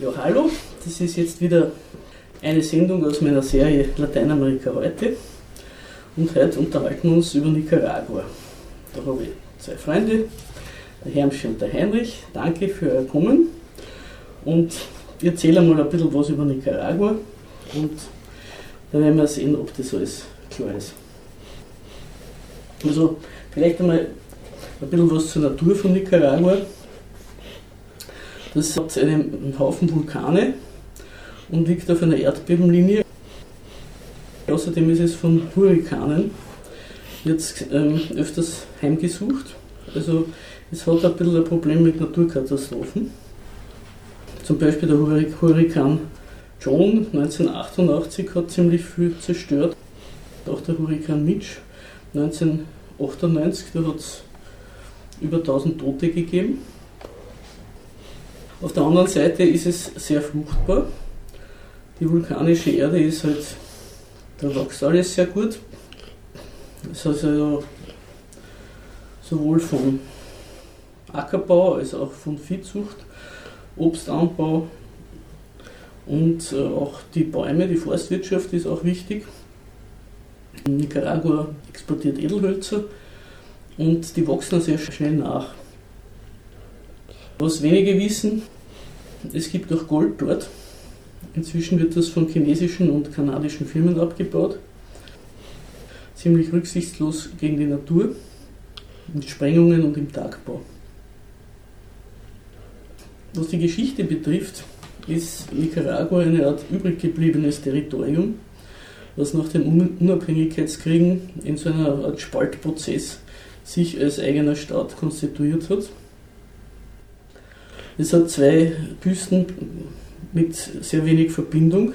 Ja, hallo, das ist jetzt wieder eine Sendung aus meiner Serie Lateinamerika heute. Und heute unterhalten wir uns über Nicaragua. Da habe ich zwei Freunde, der Hermschi und der Heinrich. Danke für euer Kommen. Und ich erzähle mal ein bisschen was über Nicaragua und dann werden wir sehen, ob das alles klar ist. Also, vielleicht einmal ein bisschen was zur Natur von Nicaragua. Das hat einen Haufen Vulkane und liegt auf einer Erdbebenlinie. Außerdem ist es von Hurrikanen jetzt ähm, öfters heimgesucht. Also es hat ein bisschen ein Problem mit Naturkatastrophen. Zum Beispiel der Hurrikan John 1988 hat ziemlich viel zerstört. Auch der Hurrikan Mitch 1998, da hat es über 1000 Tote gegeben. Auf der anderen Seite ist es sehr fruchtbar. Die vulkanische Erde ist halt, da wächst alles sehr gut. Es hat also sowohl von Ackerbau als auch von Viehzucht, Obstanbau und äh, auch die Bäume, die Forstwirtschaft ist auch wichtig. Nicaragua exportiert Edelhölzer und die wachsen sehr schnell nach. Was wenige wissen, es gibt auch Gold dort. Inzwischen wird das von chinesischen und kanadischen Firmen abgebaut. Ziemlich rücksichtslos gegen die Natur, mit Sprengungen und im Tagbau. Was die Geschichte betrifft, ist Nicaragua eine Art übrig gebliebenes Territorium, was nach den Unabhängigkeitskriegen in so einer Art Spaltprozess sich als eigener Staat konstituiert hat. Es hat zwei Küsten mit sehr wenig Verbindung,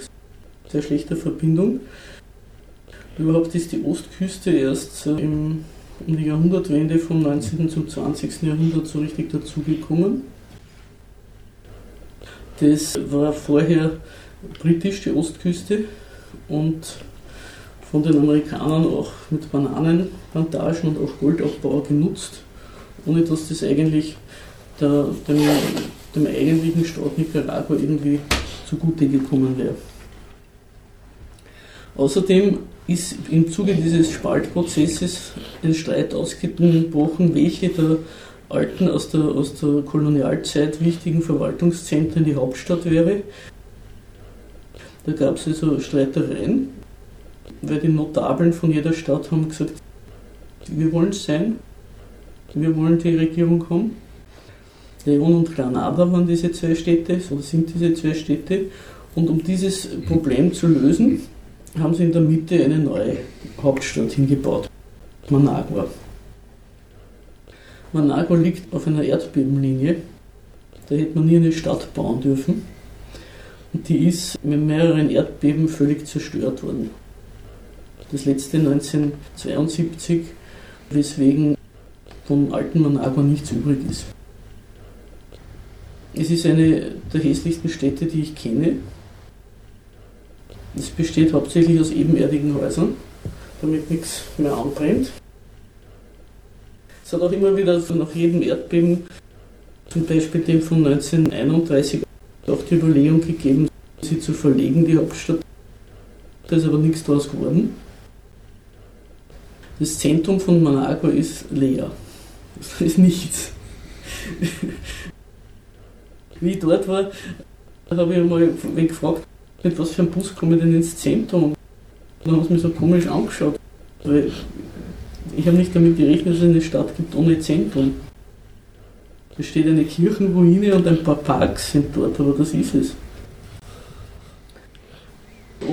sehr schlechter Verbindung. Überhaupt ist die Ostküste erst im, um die Jahrhundertwende vom 19. zum 20. Jahrhundert so richtig dazugekommen. Das war vorher britisch, die Ostküste, und von den Amerikanern auch mit Bananenplantagen und auch Goldabbau genutzt, ohne dass das eigentlich der, dem, dem eigentlichen Staat Nicaragua irgendwie zugute gekommen wäre. Außerdem ist im Zuge dieses Spaltprozesses ein Streit ausgebrochen, welche der alten, aus der, aus der Kolonialzeit wichtigen Verwaltungszentren die Hauptstadt wäre. Da gab es also Streitereien, weil die Notabeln von jeder Stadt haben gesagt, wir wollen es sein, wir wollen die Regierung haben. Leon und Granada waren diese zwei Städte, so sind diese zwei Städte. Und um dieses Problem zu lösen, haben sie in der Mitte eine neue Hauptstadt hingebaut, Managua. Managua liegt auf einer Erdbebenlinie, da hätte man nie eine Stadt bauen dürfen. Und die ist mit mehreren Erdbeben völlig zerstört worden. Das letzte 1972, weswegen vom alten Managua nichts übrig ist. Es ist eine der hässlichsten Städte, die ich kenne. Es besteht hauptsächlich aus ebenerdigen Häusern, damit nichts mehr anbrennt. Es hat auch immer wieder nach jedem Erdbeben, zum Beispiel dem von 1931, auch die Überlegung gegeben, sie zu verlegen, die Hauptstadt. Da ist aber nichts draus geworden. Das Zentrum von Managua ist leer. Das ist nichts wie ich dort war, habe ich einmal gefragt, mit was für einem Bus komme ich denn ins Zentrum? Und dann haben sie mich so komisch angeschaut. Weil ich habe nicht damit gerechnet, dass es eine Stadt gibt ohne Zentrum. Da steht eine Kirchenruine und ein paar Parks sind dort, aber das ist es.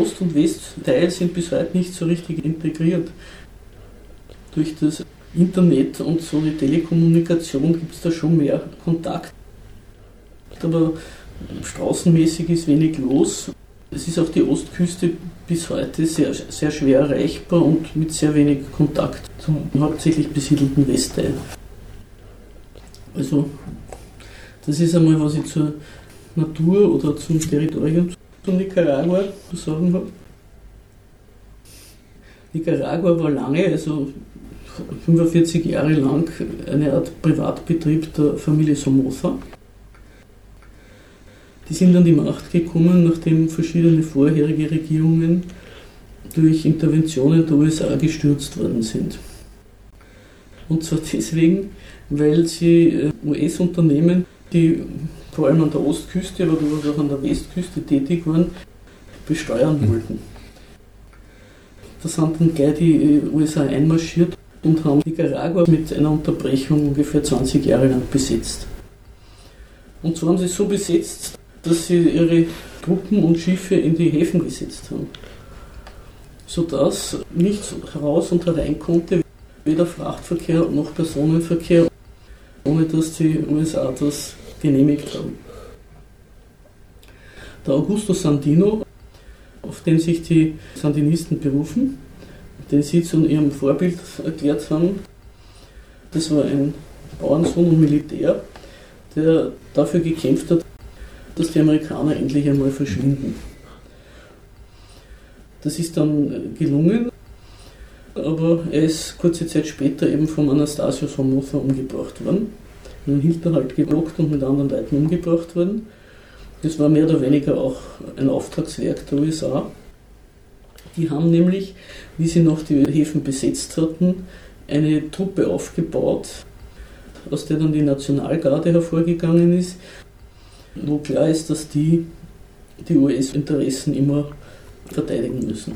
Ost- und Westteil sind bis heute nicht so richtig integriert. Durch das Internet und so die Telekommunikation gibt es da schon mehr Kontakt aber straßenmäßig ist wenig los. Es ist auch die Ostküste bis heute sehr, sehr schwer erreichbar und mit sehr wenig Kontakt zum hauptsächlich besiedelten Westteil. Also, das ist einmal, was ich zur Natur oder zum Territorium von Nicaragua zu sagen habe. Nicaragua war lange, also 45 Jahre lang, eine Art Privatbetrieb der Familie Somoza. Die sind an die Macht gekommen, nachdem verschiedene vorherige Regierungen durch Interventionen der USA gestürzt worden sind. Und zwar deswegen, weil sie äh, US-Unternehmen, die vor allem an der Ostküste, aber durchaus auch an der Westküste tätig waren, besteuern wollten. Da sind dann gleich die äh, USA einmarschiert und haben Nicaragua mit einer Unterbrechung ungefähr 20 Jahre lang besetzt. Und so haben sie so besetzt, dass sie ihre Truppen und Schiffe in die Häfen gesetzt haben. Sodass nichts heraus und herein konnte, weder Frachtverkehr noch Personenverkehr, ohne dass die USA das genehmigt haben. Der Augusto Sandino, auf den sich die Sandinisten berufen, den sie zu ihrem Vorbild erklärt haben, das war ein Bauernsohn und Militär, der dafür gekämpft hat, dass die Amerikaner endlich einmal verschwinden. Das ist dann gelungen, aber er ist kurze Zeit später eben vom Anastasio Somoza umgebracht worden. Den Hinterhalt geblockt und mit anderen Leuten umgebracht worden. Das war mehr oder weniger auch ein Auftragswerk der USA. Die haben nämlich, wie sie noch die Häfen besetzt hatten, eine Truppe aufgebaut, aus der dann die Nationalgarde hervorgegangen ist, wo klar ist, dass die die US-Interessen immer verteidigen müssen.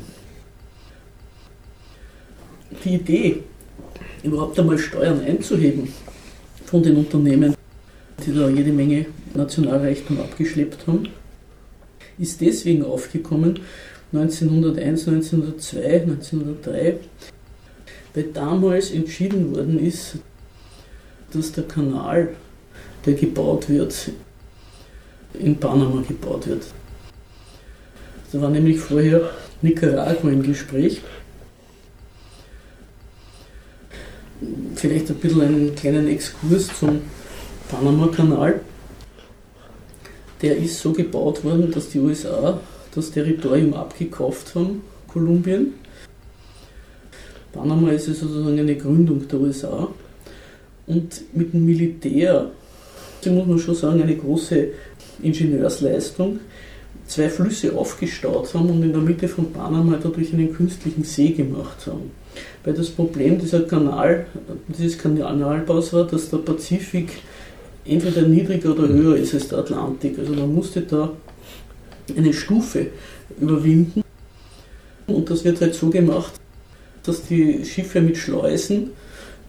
Die Idee, überhaupt einmal Steuern einzuheben von den Unternehmen, die da jede Menge Nationalreichtum abgeschleppt haben, ist deswegen aufgekommen 1901, 1902, 1903, weil damals entschieden worden ist, dass der Kanal, der gebaut wird, in Panama gebaut wird. Da war nämlich vorher Nicaragua im Gespräch. Vielleicht ein bisschen einen kleinen Exkurs zum Panama-Kanal. Der ist so gebaut worden, dass die USA das Territorium abgekauft haben, Kolumbien. Panama ist sozusagen eine Gründung der USA. Und mit dem Militär, da muss man schon sagen, eine große Ingenieursleistung zwei Flüsse aufgestaut haben und in der Mitte von Panama dadurch einen künstlichen See gemacht haben. Weil das Problem dieser Kanal, dieses Kanalbaus war, dass der Pazifik entweder niedriger oder höher ist als der Atlantik. Also man musste da eine Stufe überwinden und das wird halt so gemacht, dass die Schiffe mit Schleusen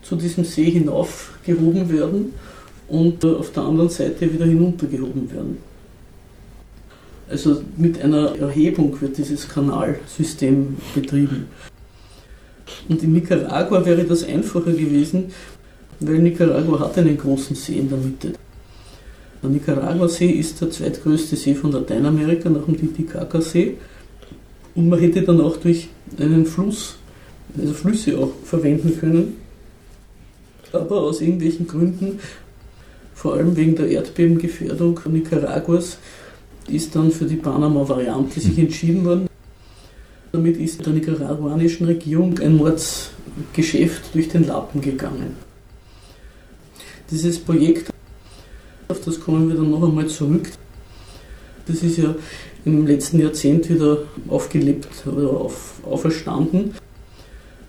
zu diesem See hinaufgehoben werden und auf der anderen Seite wieder hinuntergehoben werden. Also mit einer Erhebung wird dieses Kanalsystem betrieben. Und in Nicaragua wäre das einfacher gewesen, weil Nicaragua hat einen großen See in der Mitte. Der Nicaragua-See ist der zweitgrößte See von Lateinamerika nach dem Titicaca-See. Und man hätte dann auch durch einen Fluss, also Flüsse auch verwenden können. Aber aus irgendwelchen Gründen, vor allem wegen der Erdbebengefährdung Nicaraguas, ist dann für die Panama-Variante sich hm. entschieden worden. Damit ist der nicaraguanischen Regierung ein Mordsgeschäft durch den Lappen gegangen. Dieses Projekt, auf das kommen wir dann noch einmal zurück, das ist ja im letzten Jahrzehnt wieder aufgelebt oder auf, auferstanden,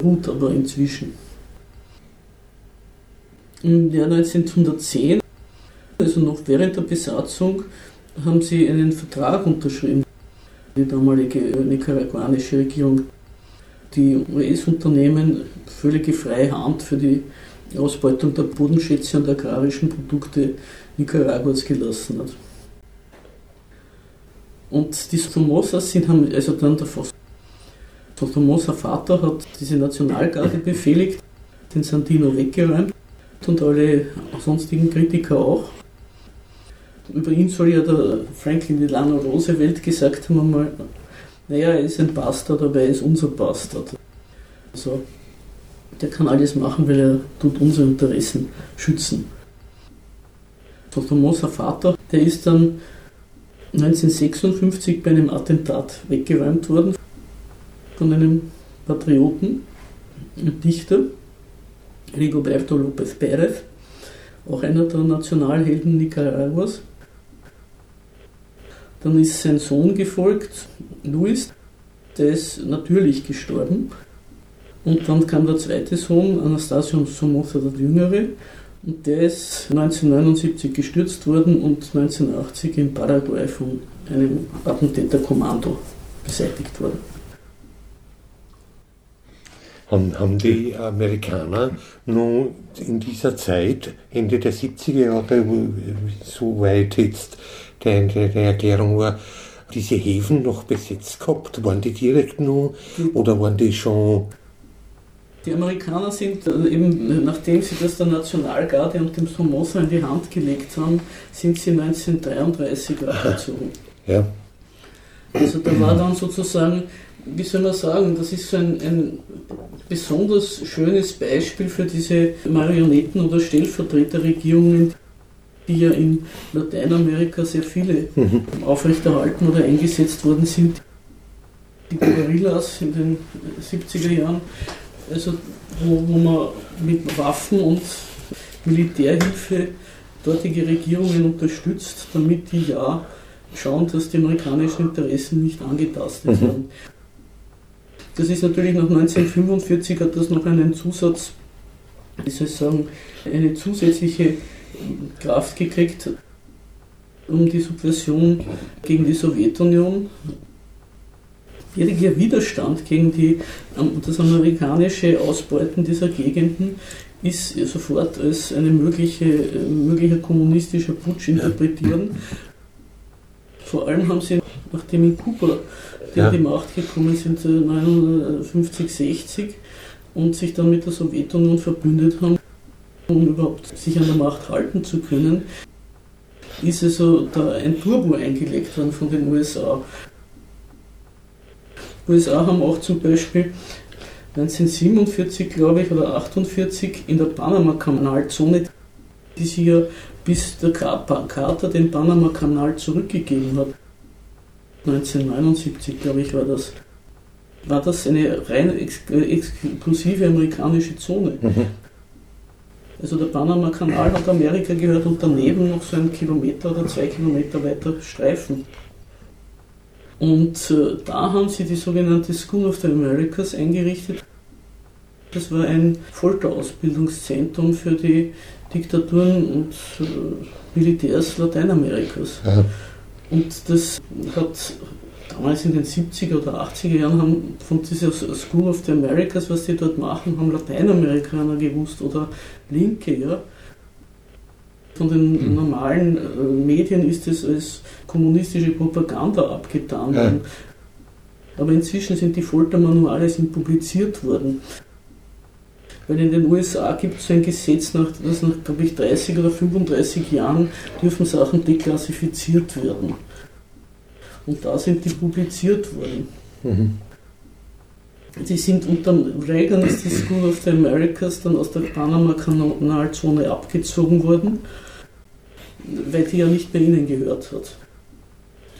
ruht aber inzwischen. Im Jahr 1910, also noch während der Besatzung, haben sie einen Vertrag unterschrieben. Die damalige nicaraguanische Regierung, die US-Unternehmen völlige freie Hand für die Ausbeutung der Bodenschätze und agrarischen Produkte Nicaraguas gelassen hat. Und die Somosas sind, haben also dann der Somoza Vater hat diese Nationalgarde befehligt, den Sandino weggeräumt und alle sonstigen Kritiker auch. Über ihn soll ja der Franklin Delano Roosevelt gesagt haben einmal, naja, er ist ein Bastard, aber er ist unser Bastard. Also, der kann alles machen, weil er tut unsere Interessen schützen. Dr. Moser Vater, der ist dann 1956 bei einem Attentat weggeräumt worden von einem Patrioten, einem Dichter, Rigoberto López Pérez, auch einer der Nationalhelden Nicaraguas. Dann ist sein Sohn gefolgt, Louis, der ist natürlich gestorben. Und dann kam der zweite Sohn, Anastasio Somoza der Jüngere, und der ist 1979 gestürzt worden und 1980 in Paraguay von einem Attentäterkommando beseitigt worden. Haben, haben die Amerikaner nun in dieser Zeit, Ende der 70er Jahre, soweit jetzt die, die Erklärung war, diese Häfen noch besetzt gehabt? Waren die direkt nur oder waren die schon die Amerikaner sind äh, eben, nachdem sie das der Nationalgarde und dem Somoza in die Hand gelegt haben, sind sie 1933 abgezogen. Ja. Also da war dann sozusagen, wie soll man sagen, das ist so ein, ein besonders schönes Beispiel für diese Marionetten- oder Stellvertreterregierungen, die ja in Lateinamerika sehr viele mhm. aufrechterhalten oder eingesetzt worden sind. Die Guerillas in den 70er Jahren also wo, wo man mit Waffen und Militärhilfe dortige Regierungen unterstützt, damit die ja schauen, dass die amerikanischen Interessen nicht angetastet mhm. werden. Das ist natürlich nach 1945 hat das noch einen Zusatz, wie soll ich sagen, eine zusätzliche Kraft gekriegt, um die Subversion gegen die Sowjetunion jeglicher Widerstand gegen die, ähm, das amerikanische Ausbeuten dieser Gegenden ist sofort als eine mögliche, äh, möglicher kommunistischer Putsch interpretieren. Vor allem haben sie, nachdem in Kuba die ja. an die Macht gekommen sind, 1950, äh, 60 und sich dann mit der Sowjetunion verbündet haben, um überhaupt sich an der Macht halten zu können, ist also da ein Turbo eingelegt worden von den USA. USA haben auch zum Beispiel 1947, glaube ich, oder 48 in der Panama-Kanalzone, die sie ja bis der Carter den Panama-Kanal zurückgegeben hat. 1979, glaube ich, war das. War das eine rein ex exklusive amerikanische Zone. Mhm. Also der Panama-Kanal hat Amerika gehört und daneben noch so ein Kilometer oder zwei Kilometer weiter Streifen. Und äh, da haben sie die sogenannte School of the Americas eingerichtet. Das war ein Folterausbildungszentrum für die Diktaturen und äh, Militärs Lateinamerikas. Ja. Und das hat damals in den 70er oder 80er Jahren haben von dieser School of the Americas, was die dort machen, haben Lateinamerikaner gewusst oder Linke, ja. Von den mhm. normalen äh, Medien ist es als kommunistische Propaganda abgetan worden. Ja. Aber inzwischen sind die Foltermanuale sind publiziert worden. Weil in den USA gibt es ein Gesetz, nach, dass nach, glaube ich, 30 oder 35 Jahren dürfen Sachen deklassifiziert werden. Und da sind die publiziert worden. Mhm. Sie sind unter Reagan ist die School of the Americas dann aus der Panama-Kanalzone abgezogen worden, weil die ja nicht mehr ihnen gehört hat.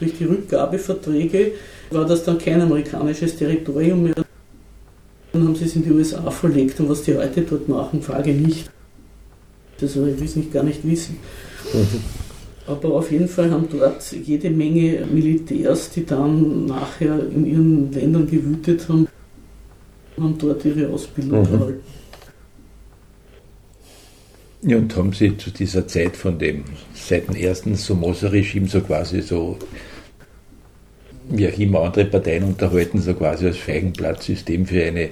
Durch die Rückgabeverträge war das dann kein amerikanisches Territorium mehr. Dann haben sie es in die USA verlegt und was die heute dort machen, frage nicht. Das will ich nicht gar nicht wissen. Mhm. Aber auf jeden Fall haben dort jede Menge Militärs, die dann nachher in ihren Ländern gewütet haben, haben dort ihre Ausbildung mhm. gehalten. Ja, und haben Sie zu dieser Zeit von dem, seit dem ersten Somoza-Regime so quasi so, wie auch immer andere Parteien unterhalten, so quasi als Feigenblattsystem für eine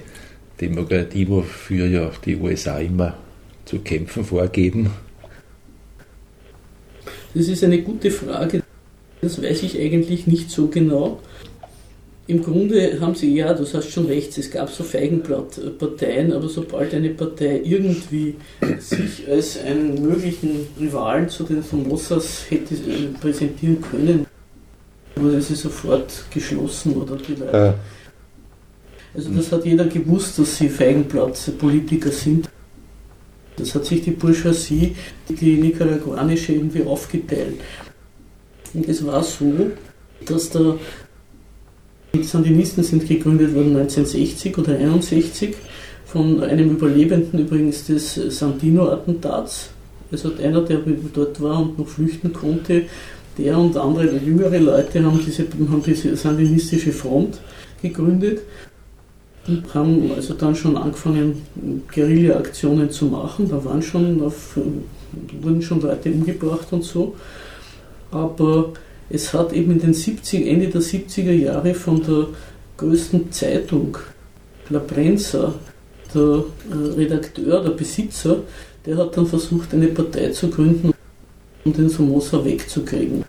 Demokratie, wofür ja die USA immer zu kämpfen vorgeben? Das ist eine gute Frage. Das weiß ich eigentlich nicht so genau. Im Grunde haben sie, ja, du hast schon recht, es gab so Feigenblattparteien, aber sobald eine Partei irgendwie sich als einen möglichen Rivalen zu den Somosas hätte präsentieren können, wurde sie sofort geschlossen oder. Ja. Also das hat jeder gewusst, dass sie Feigenblatt-Politiker sind. Das hat sich die Bourgeoisie, die nicaraguanische, irgendwie aufgeteilt. Und es war so, dass der die Sandinisten sind gegründet worden 1960 oder 1961 von einem Überlebenden übrigens des Sandino-Attentats. Also einer, der dort war und noch flüchten konnte, Der und andere jüngere Leute haben diese, haben diese sandinistische Front gegründet und haben also dann schon angefangen, Guerilla-Aktionen zu machen. Da waren schon auf, wurden schon Leute umgebracht und so. Aber es hat eben in den 70, Ende der 70er Jahre von der größten Zeitung, La Prensa, der äh, Redakteur, der Besitzer, der hat dann versucht, eine Partei zu gründen, um den Somoza wegzukriegen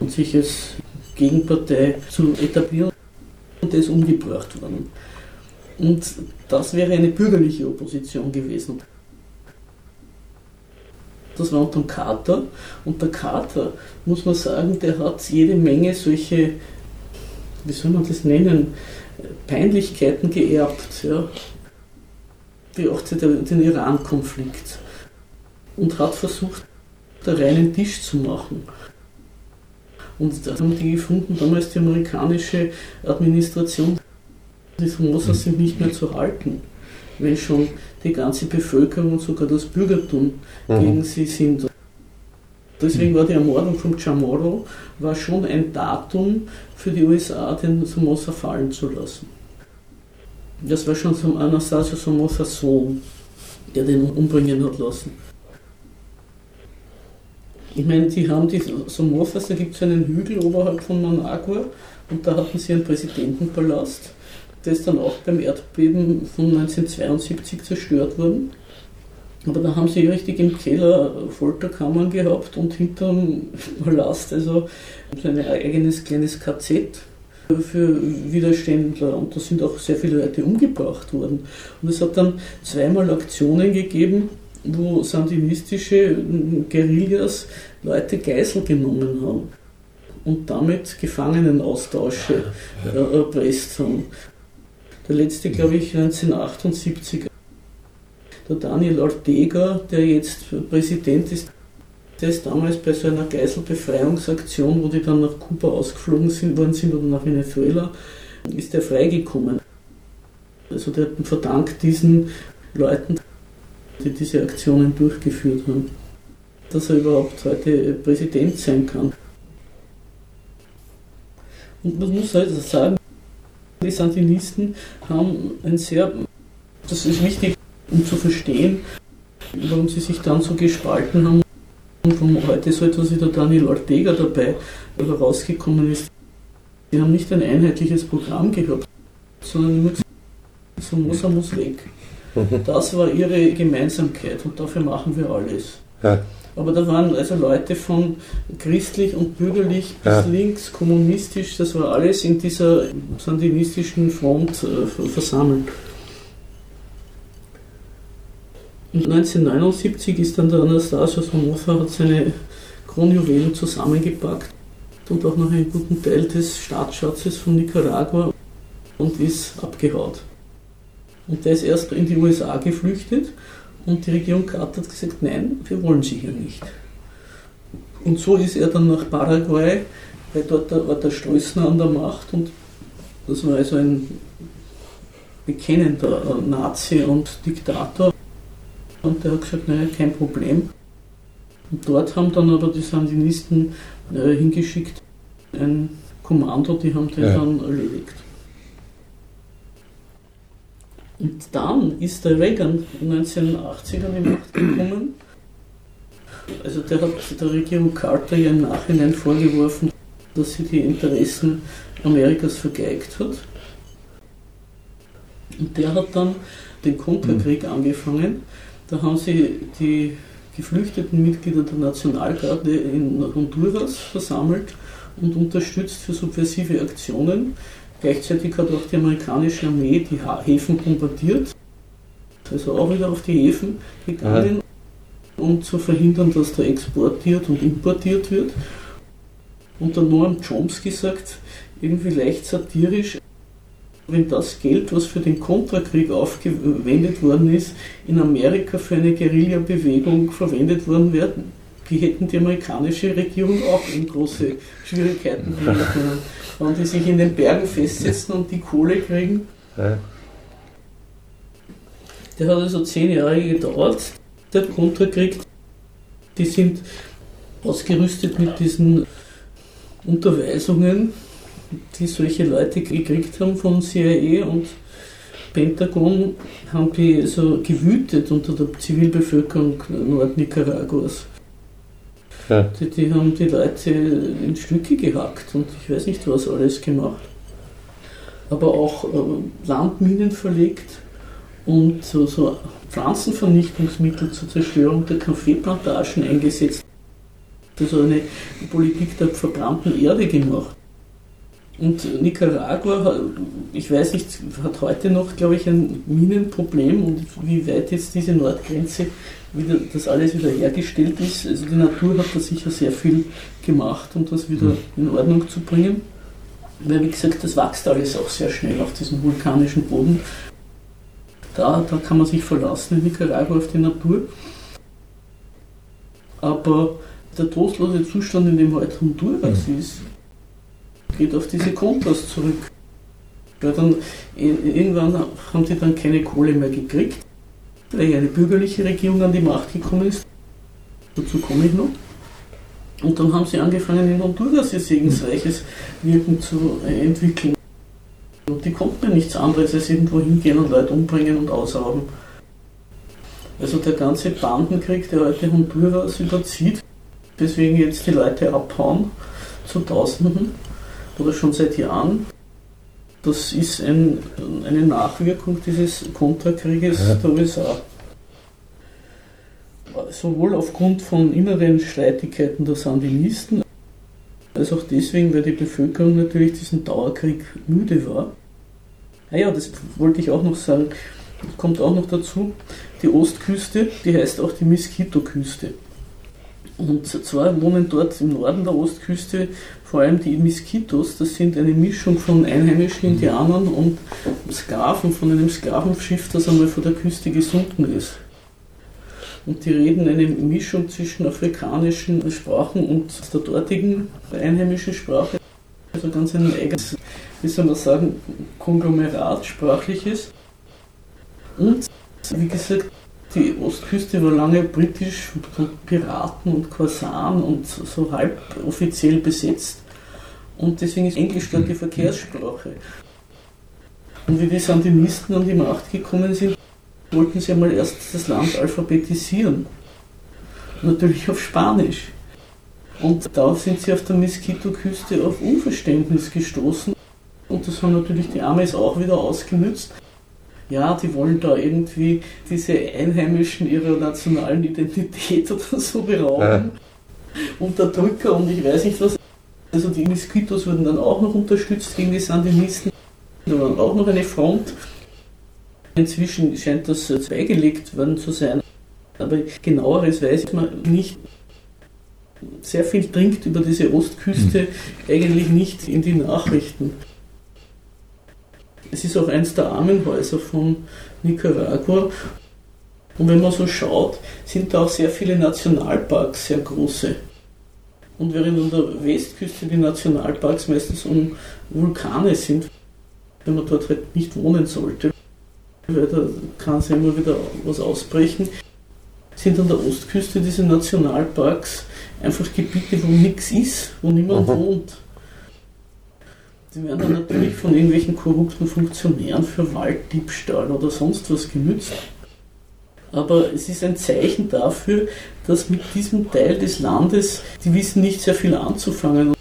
und sich als Gegenpartei zu etablieren. Und der ist umgebracht worden. Und das wäre eine bürgerliche Opposition gewesen. Das war unter dem Carter. Und der Carter, muss man sagen, der hat jede Menge solche, wie soll man das nennen, Peinlichkeiten geerbt. Ja. Beachte den Iran-Konflikt. Und hat versucht, da reinen Tisch zu machen. Und da haben die gefunden, damals die amerikanische Administration, die Formosa sind nicht mehr zu halten, wenn schon die ganze Bevölkerung und sogar das Bürgertum mhm. gegen sie sind. Deswegen war die Ermordung von Chamorro war schon ein Datum für die USA, den Somoza fallen zu lassen. Das war schon so Anastasio Somozas Sohn, der den umbringen hat lassen. Ich meine, die haben die Somozas, da gibt es einen Hügel oberhalb von Managua und da hatten sie einen Präsidentenpalast ist dann auch beim Erdbeben von 1972 zerstört worden. Aber da haben sie richtig im Keller Folterkammern gehabt und hinterm Palast also ein eigenes kleines KZ für Widerständler und da sind auch sehr viele Leute umgebracht worden. Und es hat dann zweimal Aktionen gegeben, wo sandinistische Guerillas Leute Geisel genommen haben und damit Gefangenenaustausche erpresst haben. Der letzte, glaube ich, 1978. Der Daniel Ortega, der jetzt Präsident ist, der ist damals bei so einer Geiselbefreiungsaktion, wo die dann nach Kuba ausgeflogen sind, worden sind oder nach Venezuela, ist er freigekommen. Also der verdankt diesen Leuten, die diese Aktionen durchgeführt haben, dass er überhaupt heute Präsident sein kann. Und man muss halt sagen, die Sandinisten haben ein sehr, das ist wichtig, um zu verstehen, warum sie sich dann so gespalten haben. Und warum heute so etwas wie der Daniel Ortega dabei herausgekommen ist. Sie haben nicht ein einheitliches Programm gehabt, sondern immer gesagt, Somoza muss weg. Das war ihre Gemeinsamkeit und dafür machen wir alles. Ja. Aber da waren also Leute von christlich und bürgerlich bis ja. links, kommunistisch, das war alles in dieser sandinistischen Front äh, versammelt. Und 1979 ist dann der Anastasio Somoza hat seine Kronjuwelen zusammengepackt und auch noch einen guten Teil des Staatsschatzes von Nicaragua und ist abgehaut. Und der ist erst in die USA geflüchtet und die Regierung Carter hat gesagt, nein, wir wollen sie hier nicht. Und so ist er dann nach Paraguay, weil dort war der Stroessner an der Macht und das war also ein bekennender Nazi und Diktator. Und der hat gesagt, nein, kein Problem. Und dort haben dann aber die Sandinisten äh, hingeschickt ein Kommando, die haben den ja. dann erledigt. Und dann ist der Reagan 1980 an die Macht gekommen. Also der hat der Regierung Carter ja im Nachhinein vorgeworfen, dass sie die Interessen Amerikas vergeigt hat. Und der hat dann den Konterkrieg mhm. angefangen. Da haben sie die geflüchteten Mitglieder der Nationalgarde in Honduras versammelt und unterstützt für subversive Aktionen. Gleichzeitig hat auch die amerikanische Armee die Häfen bombardiert, also auch wieder auf die Häfen gegangen, ja. um zu verhindern, dass da exportiert und importiert wird. Und der Noam Chomsky sagt, irgendwie leicht satirisch, wenn das Geld, was für den Kontrakrieg aufgewendet worden ist, in Amerika für eine Guerilla-Bewegung verwendet worden wäre, die hätten die amerikanische Regierung auch in große Schwierigkeiten bringen können. Wenn die sich in den Bergen festsetzen und die Kohle kriegen. Der hat also zehn Jahre gedauert, der Kontrakrieg. Die sind ausgerüstet mit diesen Unterweisungen, die solche Leute gekriegt haben von CIA und Pentagon, haben die so gewütet unter der Zivilbevölkerung Nordnicaraguas. Ja. Die, die, haben die Leute in Stücke gehackt und ich weiß nicht was alles gemacht. Aber auch äh, Landminen verlegt und so, so Pflanzenvernichtungsmittel zur Zerstörung der Kaffeeplantagen eingesetzt. Also eine Politik der verbrannten Erde gemacht. Und Nicaragua, ich weiß nicht, hat heute noch, glaube ich, ein Minenproblem und wie weit jetzt diese Nordgrenze wieder, das alles wieder hergestellt ist. Also die Natur hat da sicher sehr viel gemacht, um das wieder in Ordnung zu bringen. Weil, wie gesagt, das wächst alles auch sehr schnell auf diesem vulkanischen Boden. Da, da kann man sich verlassen in Nicaragua auf die Natur. Aber der trostlose Zustand, in dem heute Honduras mhm. ist, geht auf diese Kontras zurück. Weil dann irgendwann haben die dann keine Kohle mehr gekriegt, weil eine bürgerliche Regierung an die Macht gekommen ist. Dazu komme ich noch. Und dann haben sie angefangen, in Honduras ihr segensreiches Wirken zu äh, entwickeln. Und die konnten ja nichts anderes als irgendwo hingehen und Leute umbringen und ausrauben. Also der ganze Bandenkrieg, der heute Honduras überzieht, deswegen jetzt die Leute abhauen zu Tausenden oder schon seit Jahren. Das ist ein, eine Nachwirkung dieses Konterkrieges ja. der USA. Sowohl aufgrund von inneren Streitigkeiten der Sandinisten, als auch deswegen, weil die Bevölkerung natürlich diesen Dauerkrieg müde war. Naja, ah das wollte ich auch noch sagen, kommt auch noch dazu, die Ostküste, die heißt auch die Miskito-Küste. Und zwar wohnen dort im Norden der Ostküste vor allem die Miskitos, das sind eine Mischung von einheimischen Indianern und Sklaven von einem Sklavenschiff, das einmal vor der Küste gesunken ist. Und die reden eine Mischung zwischen afrikanischen Sprachen und der dortigen einheimischen Sprache. Also ganz ein eigenes, wie soll man sagen, Konglomerat sprachliches. Und wie gesagt, die Ostküste war lange britisch von Piraten und Korsaren und so halb offiziell besetzt. Und deswegen ist Englisch dort die Verkehrssprache. Und wie die Sandinisten an die Macht gekommen sind, wollten sie einmal erst das Land alphabetisieren. Natürlich auf Spanisch. Und da sind sie auf der Miskito-Küste auf Unverständnis gestoßen. Und das haben natürlich die Amis auch wieder ausgenützt ja, die wollen da irgendwie diese Einheimischen ihrer nationalen Identität oder so berauben. Ja. Unterdrücker und ich weiß nicht was. Also die Miskitos wurden dann auch noch unterstützt gegen die Sandinisten. Da war auch noch eine Front. Inzwischen scheint das beigelegt worden zu sein. Aber genaueres weiß man nicht. Sehr viel dringt über diese Ostküste hm. eigentlich nicht in die Nachrichten. Es ist auch eins der Armenhäuser von Nicaragua. Und wenn man so schaut, sind da auch sehr viele Nationalparks, sehr große. Und während an der Westküste die Nationalparks meistens um Vulkane sind, wenn man dort halt nicht wohnen sollte, weil da kann es ja immer wieder was ausbrechen, sind an der Ostküste diese Nationalparks einfach Gebiete, wo nichts ist, wo niemand mhm. wohnt. Die werden dann natürlich von irgendwelchen korrupten Funktionären für Walddiebstahl oder sonst was genützt. Aber es ist ein Zeichen dafür, dass mit diesem Teil des Landes, die wissen nicht sehr viel anzufangen.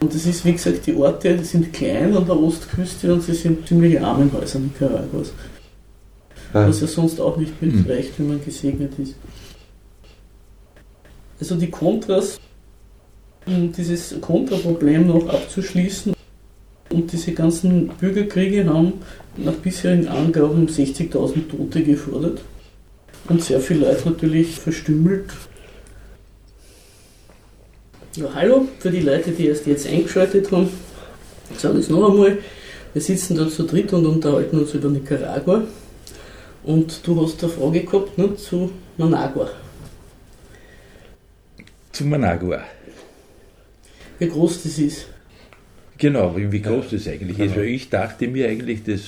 Und es ist, wie gesagt, die Orte sind klein an der Ostküste und sie sind ziemliche Armenhäuser Nicaraguas. Was ja sonst auch nicht mitreicht, wenn man gesegnet ist. Also die Kontras, um dieses Kontraproblem noch abzuschließen, und diese ganzen Bürgerkriege haben nach bisherigen Angaben 60.000 Tote gefordert und sehr viele Leute natürlich verstümmelt. Ja, hallo, für die Leute, die erst jetzt eingeschaltet haben, ich sage es noch einmal, wir sitzen da zu dritt und unterhalten uns über Nicaragua und du hast eine Frage gehabt ne, zu Managua. Zu Managua. Wie groß das ist. Genau, wie, groß das eigentlich genau. ist. Weil ich dachte mir eigentlich, das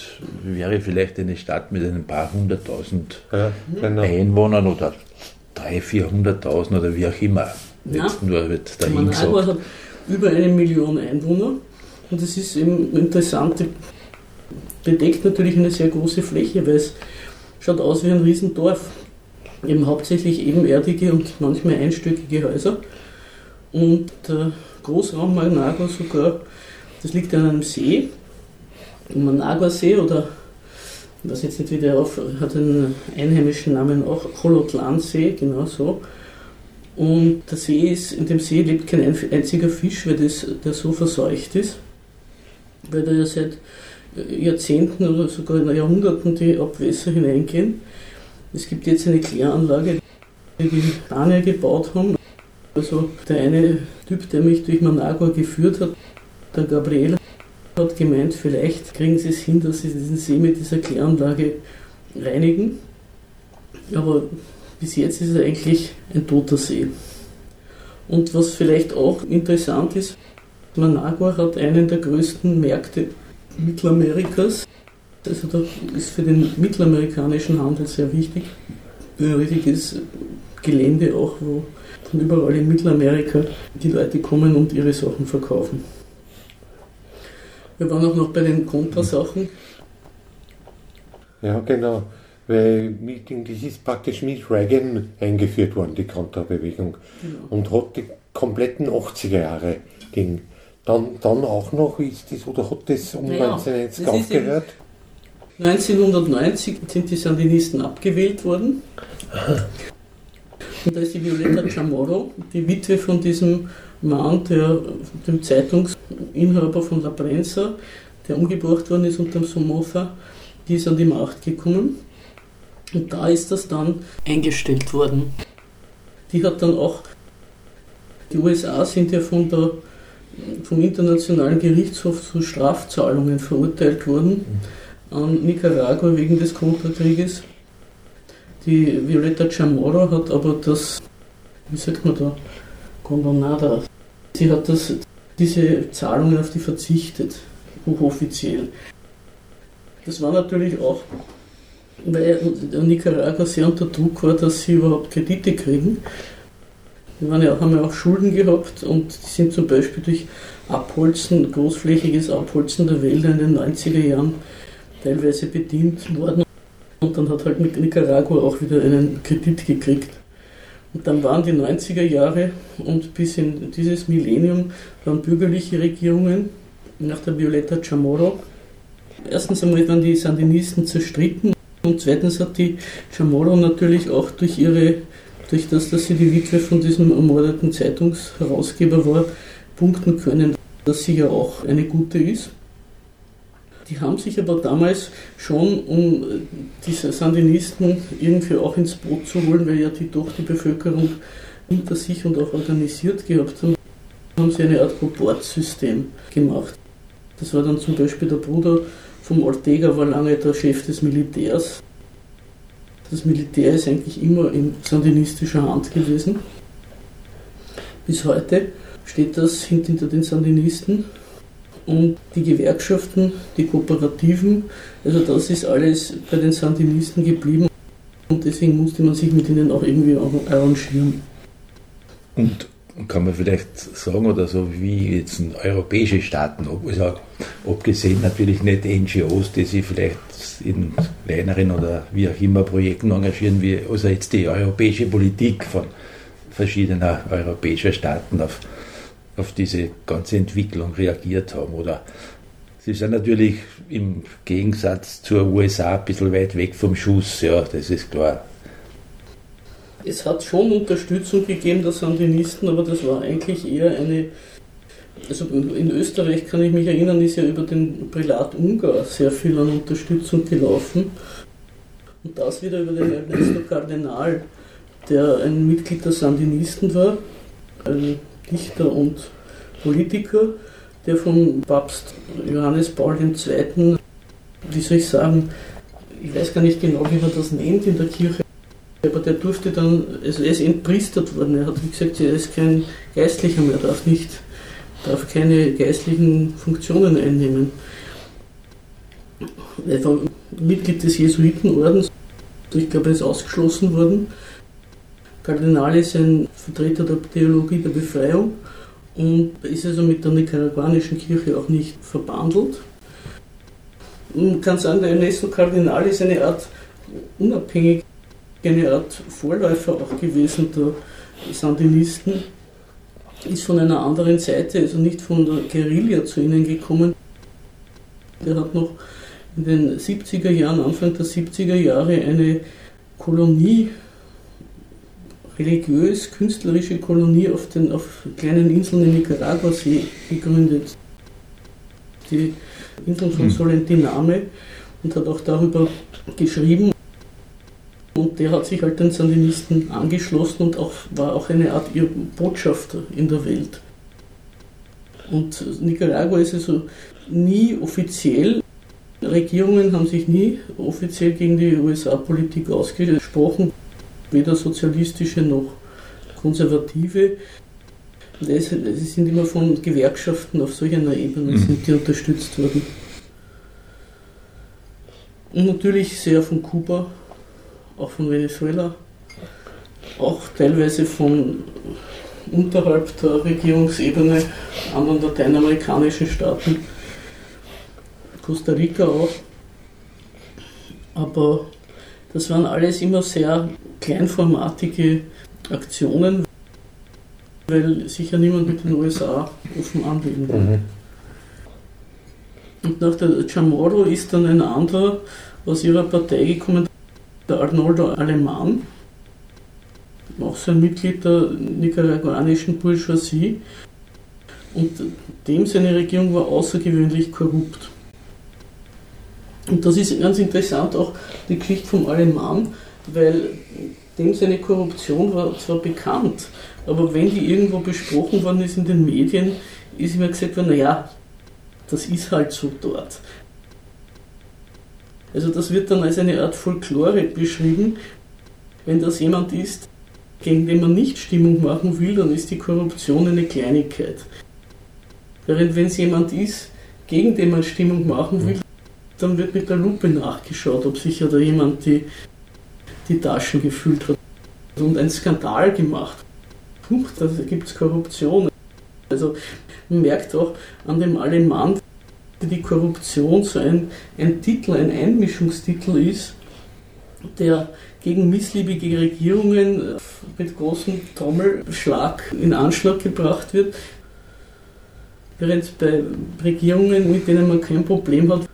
wäre vielleicht eine Stadt mit ein paar hunderttausend ja, genau. Einwohnern oder drei, vierhunderttausend oder wie auch immer. Jetzt nur wird dahin Managua hat über eine Million Einwohner und es ist eben interessant, bedeckt natürlich eine sehr große Fläche, weil es schaut aus wie ein Riesendorf. Eben hauptsächlich ebenerdige und manchmal einstöckige Häuser. Und der Großraum Managua sogar, das liegt an einem See, Managua-See oder ich weiß jetzt nicht, wie der auf, hat einen einheimischen Namen auch, Kolotlan-See, genau so. Und der See ist, in dem See lebt kein einziger Fisch, weil das, der so verseucht ist, weil da ja seit Jahrzehnten oder sogar Jahrhunderten die Abwässer hineingehen. Es gibt jetzt eine Kläranlage, die die Spanier gebaut haben. Also der eine Typ, der mich durch Managua geführt hat, der Gabriel, hat gemeint, vielleicht kriegen sie es hin, dass sie diesen See mit dieser Kläranlage reinigen. Aber bis jetzt ist er eigentlich ein toter See. Und was vielleicht auch interessant ist, Managua hat einen der größten Märkte Mittelamerikas. Also das ist für den mittelamerikanischen Handel sehr wichtig. Ein richtiges Gelände auch, wo von überall in Mittelamerika die Leute kommen und ihre Sachen verkaufen. Wir waren auch noch bei den Kontrasachen. Ja, genau. Weil das ist praktisch mit Reagan eingeführt worden, die Kontrabewegung. Genau. Und hat die kompletten 80er Jahre ging. Dann, dann auch noch, ist das, oder hat das um naja, 1990 aufgehört? 1990 sind die Sandinisten abgewählt worden. Und da ist die Violeta Chamorro, die Witwe von diesem Mann, der, dem Zeitungsinhaber von La Prensa, der umgebracht worden ist unter dem Somoza, die ist an die Macht gekommen. Und da ist das dann eingestellt worden. Die hat dann auch, die USA sind ja von der, vom Internationalen Gerichtshof zu Strafzahlungen verurteilt worden an Nicaragua wegen des Kontrakrieges. Die Violeta Chamorro hat aber das, wie sagt man da, Condonada, Sie hat das, diese Zahlungen auf die verzichtet, hochoffiziell. Das war natürlich auch, weil Nicaragua sehr unter Druck war, dass sie überhaupt Kredite kriegen. Die waren ja, haben ja auch Schulden gehabt und die sind zum Beispiel durch Abholzen, großflächiges Abholzen der Wälder in den 90er Jahren teilweise bedient worden. Und dann hat halt Nicaragua auch wieder einen Kredit gekriegt. Und dann waren die 90er Jahre und bis in dieses Millennium waren bürgerliche Regierungen nach der Violeta Chamorro. Erstens einmal waren die Sandinisten zerstritten und zweitens hat die Chamorro natürlich auch durch ihre, durch das, dass sie die Witwe von diesem ermordeten Zeitungsherausgeber war, punkten können, dass sie ja auch eine gute ist. Die haben sich aber damals schon, um äh, diese Sandinisten irgendwie auch ins Boot zu holen, weil ja die doch die Bevölkerung hinter sich und auch organisiert gehabt haben, haben sie eine Art Proportsystem gemacht. Das war dann zum Beispiel der Bruder vom Ortega, war lange der Chef des Militärs. Das Militär ist eigentlich immer in sandinistischer Hand gewesen. Bis heute steht das hinter den Sandinisten und die Gewerkschaften, die Kooperativen, also das ist alles bei den Sandinisten geblieben und deswegen musste man sich mit ihnen auch irgendwie arrangieren. Und kann man vielleicht sagen oder so, wie jetzt europäische Staaten, also abgesehen natürlich nicht NGOs, die sich vielleicht in kleineren oder wie auch immer Projekten engagieren, wie also jetzt die europäische Politik von verschiedener europäischer Staaten auf auf diese ganze Entwicklung reagiert haben. Oder sie sind natürlich im Gegensatz zur USA ein bisschen weit weg vom Schuss, ja, das ist klar. Es hat schon Unterstützung gegeben der Sandinisten, aber das war eigentlich eher eine. Also in Österreich kann ich mich erinnern, ist ja über den Prälat Ungar sehr viel an Unterstützung gelaufen. Und das wieder über den Ernesto Kardinal, der ein Mitglied der Sandinisten war, ein Dichter und Politiker, der von Papst Johannes Paul II., wie soll ich sagen, ich weiß gar nicht genau, wie man das nennt in der Kirche, aber der durfte dann, also er ist entpriestert worden, er hat gesagt, er ist kein Geistlicher mehr, darf nicht, darf keine geistlichen Funktionen einnehmen. Er war Mitglied des Jesuitenordens, ich glaube, er ist ausgeschlossen worden. Kardinal ist ein Vertreter der Theologie der Befreiung und ist also mit der nicaraguanischen Kirche auch nicht verbandelt. Man kann sagen, der Ernesto Kardinal ist eine Art unabhängig, eine Art Vorläufer auch gewesen der Sandinisten, ist von einer anderen Seite, also nicht von der Guerilla zu ihnen gekommen. Der hat noch in den 70er Jahren, Anfang der 70er Jahre, eine Kolonie, religiös, künstlerische Kolonie auf den auf kleinen Inseln in Nicaragua gegründet. Die Inseln von hm. Solentiname und hat auch darüber geschrieben. Und der hat sich halt den Sandinisten angeschlossen und auch, war auch eine Art ihr Botschafter in der Welt. Und Nicaragua ist also nie offiziell, Regierungen haben sich nie offiziell gegen die USA-Politik ausgesprochen, weder sozialistische noch konservative. Sie sind immer von Gewerkschaften auf solch einer Ebene mhm. die unterstützt worden. Und natürlich sehr von Kuba, auch von Venezuela, auch teilweise von unterhalb der Regierungsebene anderen lateinamerikanischen Staaten, Costa Rica auch. Aber das waren alles immer sehr kleinformatige Aktionen, weil sich ja niemand mit den USA offen anlegen will. Mhm. Und nach der Chamorro ist dann ein anderer aus ihrer Partei gekommen, der Arnoldo Aleman, auch so ein Mitglied der nicaraguanischen Bourgeoisie. Und dem seine Regierung war außergewöhnlich korrupt. Und das ist ganz interessant, auch die Geschichte vom Aleman, weil dem seine Korruption war zwar bekannt, aber wenn die irgendwo besprochen worden ist in den Medien, ist immer gesagt worden, naja, das ist halt so dort. Also das wird dann als eine Art Folklore beschrieben. Wenn das jemand ist, gegen den man nicht Stimmung machen will, dann ist die Korruption eine Kleinigkeit. Während wenn es jemand ist, gegen den man Stimmung machen will, dann wird mit der Lupe nachgeschaut, ob sich ja da jemand die, die Taschen gefüllt hat und einen Skandal gemacht. Puh, da gibt es Korruption. Also man merkt auch an dem Alemann, die Korruption so ein, ein Titel, ein Einmischungstitel ist, der gegen missliebige Regierungen mit großem Trommelschlag in Anschlag gebracht wird, während bei Regierungen, mit denen man kein Problem hat,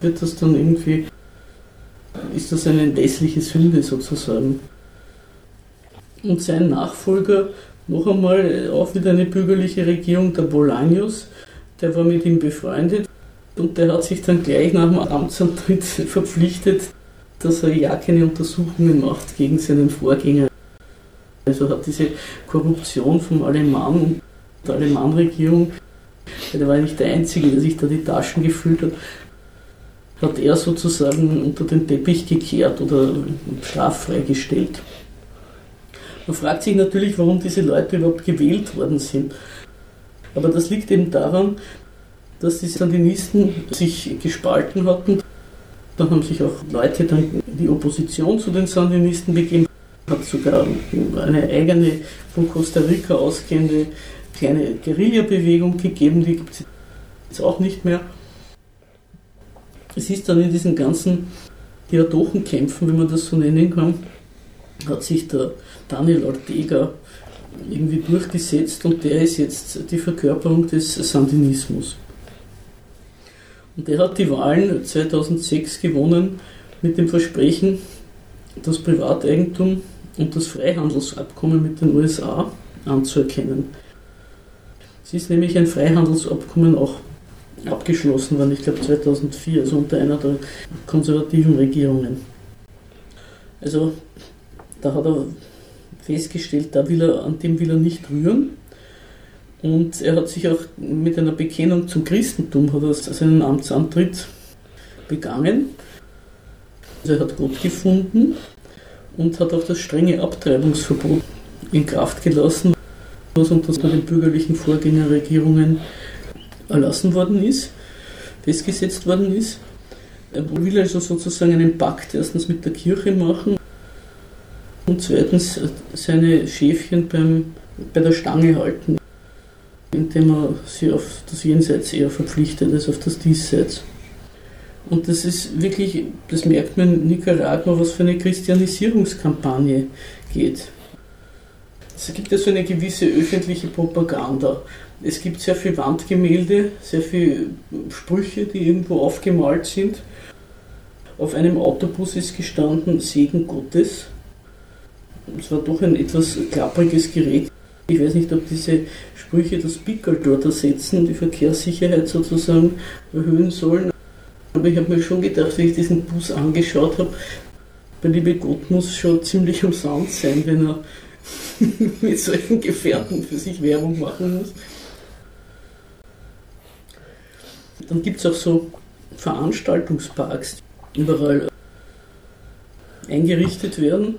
wird das dann irgendwie, ist das eine entlässliche Sünde sozusagen. Und sein Nachfolger, noch einmal, auch wieder eine bürgerliche Regierung, der Bolaños, der war mit ihm befreundet und der hat sich dann gleich nach dem Amtsantritt verpflichtet, dass er ja keine Untersuchungen macht gegen seinen Vorgänger. Also hat diese Korruption vom Alemann und der Alemannregierung, der war nicht der Einzige, der sich da die Taschen gefüllt hat, hat er sozusagen unter den Teppich gekehrt oder straffrei gestellt. Man fragt sich natürlich, warum diese Leute überhaupt gewählt worden sind. Aber das liegt eben daran, dass die Sandinisten sich gespalten hatten. Dann haben sich auch Leute in die Opposition zu den Sandinisten begeben. Hat sogar eine eigene von Costa Rica ausgehende kleine Guerilla-Bewegung gegeben, die gibt es jetzt auch nicht mehr. Es ist dann in diesen ganzen Diadochenkämpfen, wenn man das so nennen kann, hat sich der Daniel Ortega irgendwie durchgesetzt und der ist jetzt die Verkörperung des Sandinismus. Und der hat die Wahlen 2006 gewonnen mit dem Versprechen, das Privateigentum und das Freihandelsabkommen mit den USA anzuerkennen. Es ist nämlich ein Freihandelsabkommen auch abgeschlossen worden, ich glaube 2004, also unter einer der konservativen Regierungen. Also da hat er festgestellt, da will er, an dem will er nicht rühren. Und er hat sich auch mit einer Bekennung zum Christentum, hat er seinen Amtsantritt begangen. Also er hat Gott gefunden und hat auch das strenge Abtreibungsverbot in Kraft gelassen, was unter den bürgerlichen Vorgängerregierungen erlassen worden ist, festgesetzt worden ist. Er will also sozusagen einen Pakt erstens mit der Kirche machen und zweitens seine Schäfchen beim, bei der Stange halten, indem er sie auf das Jenseits eher verpflichtet als auf das Diesseits. Und das ist wirklich, das merkt man in Nicaragua, was für eine Christianisierungskampagne geht. Es gibt ja so eine gewisse öffentliche Propaganda. Es gibt sehr viele Wandgemälde, sehr viele Sprüche, die irgendwo aufgemalt sind. Auf einem Autobus ist gestanden Segen Gottes. Es war doch ein etwas klappriges Gerät. Ich weiß nicht, ob diese Sprüche das Pickel dort ersetzen die Verkehrssicherheit sozusagen erhöhen sollen. Aber ich habe mir schon gedacht, wie ich diesen Bus angeschaut habe, der liebe Gott muss schon ziemlich umsonst sein, wenn er mit solchen Gefährten für sich Werbung machen muss. Dann gibt es auch so Veranstaltungsparks, die überall eingerichtet werden.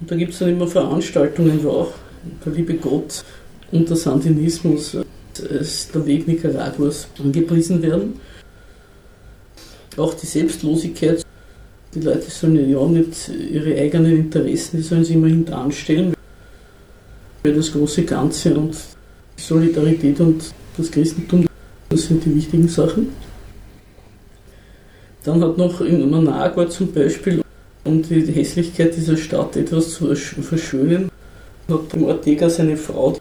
Und da gibt es dann immer Veranstaltungen, wo auch der liebe Gott und der Sandinismus als der Weg Nicaraguas angepriesen werden. Auch die Selbstlosigkeit. Die Leute sollen ja nicht ihre eigenen Interessen, die sollen sie immer hintanstellen. Weil das große Ganze und Solidarität und das Christentum, das sind die wichtigen Sachen. Dann hat noch in Managua zum Beispiel, um die Hässlichkeit dieser Stadt etwas zu verschönen, hat Ortega seine Frau,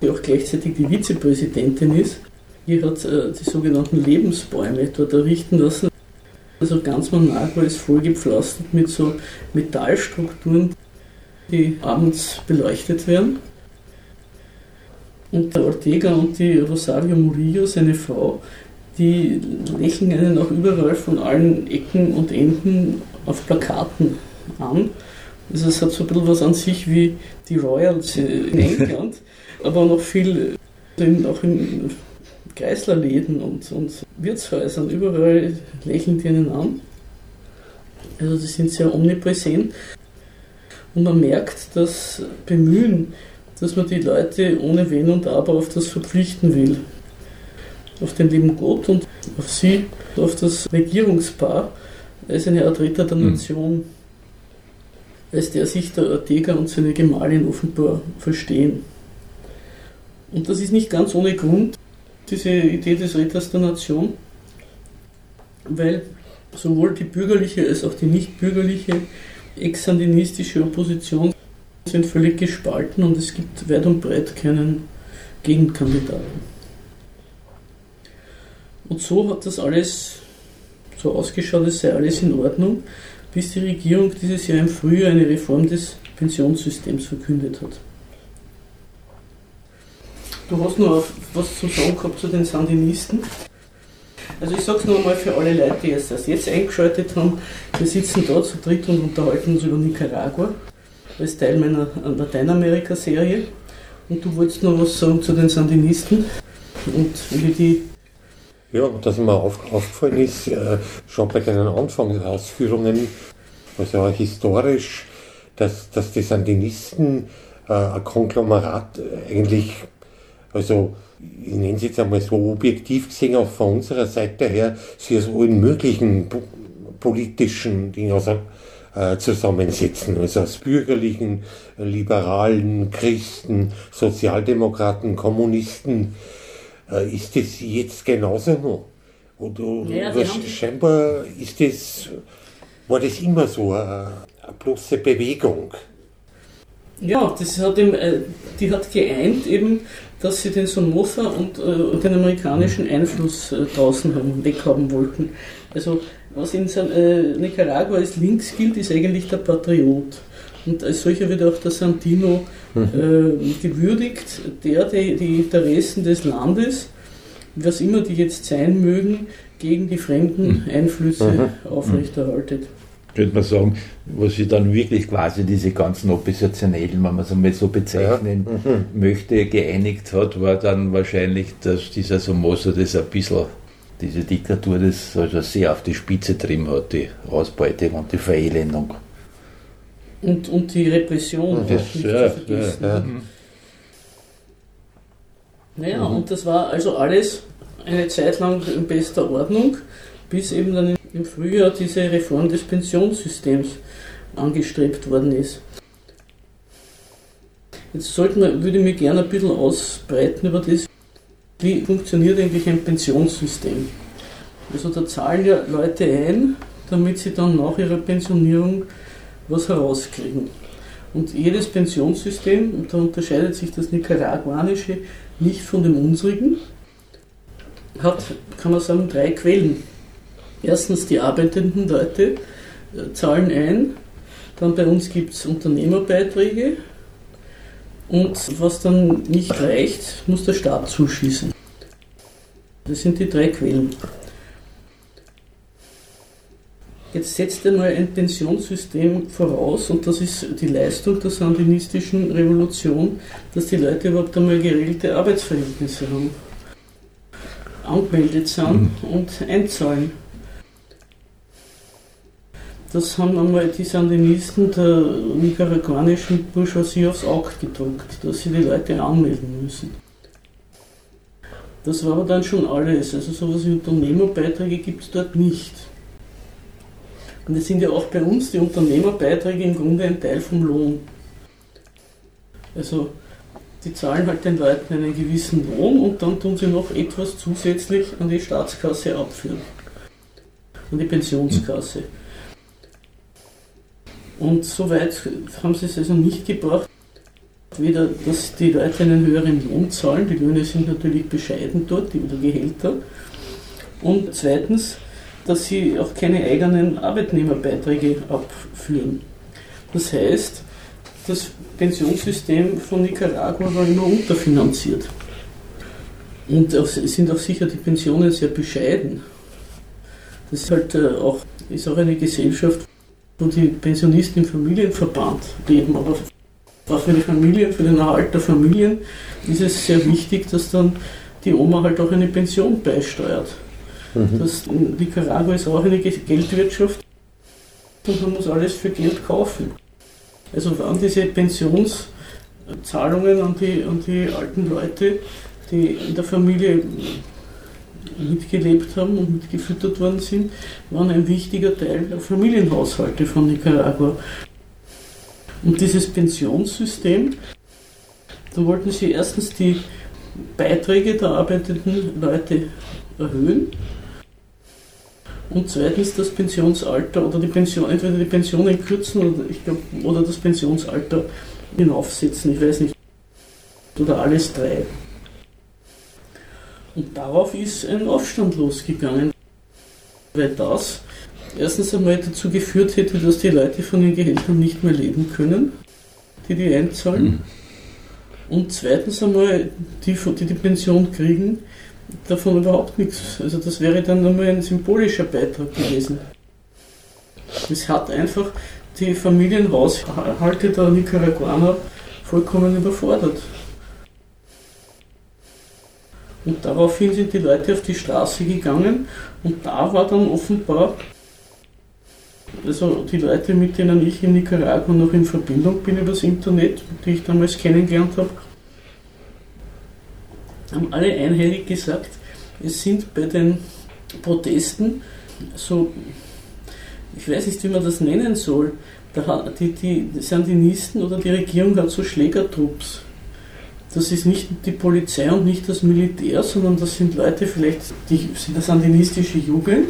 die auch gleichzeitig die Vizepräsidentin ist, die hat äh, die sogenannten Lebensbäume dort errichten lassen. Also ganz Managua ist vollgepflastert mit so Metallstrukturen, die abends beleuchtet werden. Und der Ortega und die Rosario Murillo, seine Frau, die lächeln einen auch überall von allen Ecken und Enden auf Plakaten an. Also es hat so ein bisschen was an sich wie die Royals in England, aber noch viel in, auch in Kreislerläden und, und Wirtshäusern, überall lächeln die einen an. Also die sind sehr omnipräsent. Und man merkt das Bemühen, dass man die Leute ohne Wenn und Aber auf das verpflichten will. Auf den lieben Gott und auf sie, auf das Regierungspaar als eine Art Ritter der hm. Nation, als der sich der Ortega und seine Gemahlin offenbar verstehen. Und das ist nicht ganz ohne Grund, diese Idee des Ritters der Nation, weil sowohl die bürgerliche als auch die nicht bürgerliche ex-sandinistische Opposition sind völlig gespalten und es gibt weit und breit keinen Gegenkandidaten. Und so hat das alles so ausgeschaut, es sei alles in Ordnung, bis die Regierung dieses Jahr im Frühjahr eine Reform des Pensionssystems verkündet hat. Du hast noch was zu sagen gehabt zu den Sandinisten. Also ich sage es nur einmal für alle Leute, die erst jetzt eingeschaltet haben. Wir sitzen da zu dritt und unterhalten uns über Nicaragua als Teil meiner Lateinamerika-Serie. Und du wolltest noch was sagen zu den Sandinisten und wie die. Ja, dass mir auf, aufgefallen ist, äh, schon bei deinen Anfangsausführungen, also auch historisch, dass, dass die Sandinisten äh, ein Konglomerat äh, eigentlich, also ich nenne es jetzt einmal so objektiv gesehen, auch von unserer Seite her, sie aus allen möglichen politischen Dingen, also äh, zusammensetzen. Also aus bürgerlichen, liberalen, Christen, Sozialdemokraten, Kommunisten. Äh, ist das jetzt genauso noch? Oder ja, scheinbar ist das, war das immer so eine, eine bloße Bewegung. Ja, das hat äh, die hat geeint eben, dass sie den Somoza und äh, den amerikanischen Einfluss äh, draußen haben, weghaben wollten. Also was in äh, Nicaragua als links gilt, ist eigentlich der Patriot. Und als solcher wird auch der Santino mhm. äh, gewürdigt, der die, die Interessen des Landes, was immer die jetzt sein mögen, gegen die fremden mhm. Einflüsse mhm. aufrechterhaltet. Könnte man sagen, was sie dann wirklich quasi diese ganzen Oppositionellen, wenn man es einmal so bezeichnen ja. Mhm. möchte, geeinigt hat, war dann wahrscheinlich, dass dieser Somoza das ein bisschen diese Diktatur das also sehr auf die Spitze trimmt hat, die Ausbeutung und die Verelendung. Und, und die Repression. Das, nicht ja, zu vergessen. Ja, ja. Naja, mhm. und das war also alles eine Zeit lang in bester Ordnung, bis eben dann im Frühjahr diese Reform des Pensionssystems angestrebt worden ist. Jetzt sollten wir, würde ich mich gerne ein bisschen ausbreiten über das, wie funktioniert eigentlich ein Pensionssystem. Also da zahlen ja Leute ein, damit sie dann nach ihrer Pensionierung was herauskriegen. Und jedes Pensionssystem, und da unterscheidet sich das nicaraguanische nicht von dem unsrigen, hat, kann man sagen, drei Quellen. Erstens die arbeitenden Leute äh, zahlen ein, dann bei uns gibt es Unternehmerbeiträge und was dann nicht reicht, muss der Staat zuschießen. Das sind die drei Quellen. Jetzt setzt einmal ein Pensionssystem voraus, und das ist die Leistung der sandinistischen Revolution, dass die Leute überhaupt einmal geregelte Arbeitsverhältnisse haben, angemeldet sind mhm. und einzahlen. Das haben einmal die Sandinisten der nicaraguanischen Bourgeoisie aufs Auge gedrückt, dass sie die Leute anmelden müssen. Das war aber dann schon alles. Also sowas wie Unternehmerbeiträge gibt es dort nicht. Und es sind ja auch bei uns die Unternehmerbeiträge im Grunde ein Teil vom Lohn. Also die zahlen halt den Leuten einen gewissen Lohn und dann tun sie noch etwas zusätzlich an die Staatskasse abführen. An die Pensionskasse. Und soweit haben sie es also nicht gebracht. Weder, dass die Leute einen höheren Lohn zahlen, die Löhne sind natürlich bescheiden dort, die Gehälter. Und zweitens, dass sie auch keine eigenen Arbeitnehmerbeiträge abführen. Das heißt, das Pensionssystem von Nicaragua war immer unterfinanziert. Und es sind auch sicher die Pensionen sehr bescheiden. Das ist halt äh, auch, ist auch eine Gesellschaft, wo die Pensionisten im Familienverband leben. Aber für die Familien, für den Erhalt der Familien ist es sehr wichtig, dass dann die Oma halt auch eine Pension beisteuert. Mhm. Das, Nicaragua ist auch eine Geldwirtschaft und man muss alles für Geld kaufen. Also waren diese Pensionszahlungen an die, an die alten Leute, die in der Familie mitgelebt haben und mitgefüttert worden sind, waren ein wichtiger Teil der Familienhaushalte von Nicaragua. Und dieses Pensionssystem, da wollten sie erstens die Beiträge der arbeitenden Leute erhöhen und zweitens das Pensionsalter oder die Pension, entweder die Pensionen kürzen oder, ich glaub, oder das Pensionsalter hinaufsetzen, ich weiß nicht. Oder alles drei. Und darauf ist ein Aufstand losgegangen, weil das erstens einmal dazu geführt hätte, dass die Leute von den Gehältern nicht mehr leben können, die die einzahlen. Mhm. Und zweitens einmal, die, die die Pension kriegen, davon überhaupt nichts. Also das wäre dann nur ein symbolischer Beitrag gewesen. Es hat einfach die Familienhaushalte der Nicaraguaner vollkommen überfordert. Und daraufhin sind die Leute auf die Straße gegangen und da war dann offenbar, also die Leute, mit denen ich in Nicaragua noch in Verbindung bin über das Internet, die ich damals kennengelernt habe, haben alle einhellig gesagt, es sind bei den Protesten so, ich weiß nicht, wie man das nennen soll, die, die Sandinisten oder die Regierung hat so Schlägertrupps. Das ist nicht die Polizei und nicht das Militär, sondern das sind Leute, vielleicht die der sandinistische Jugend.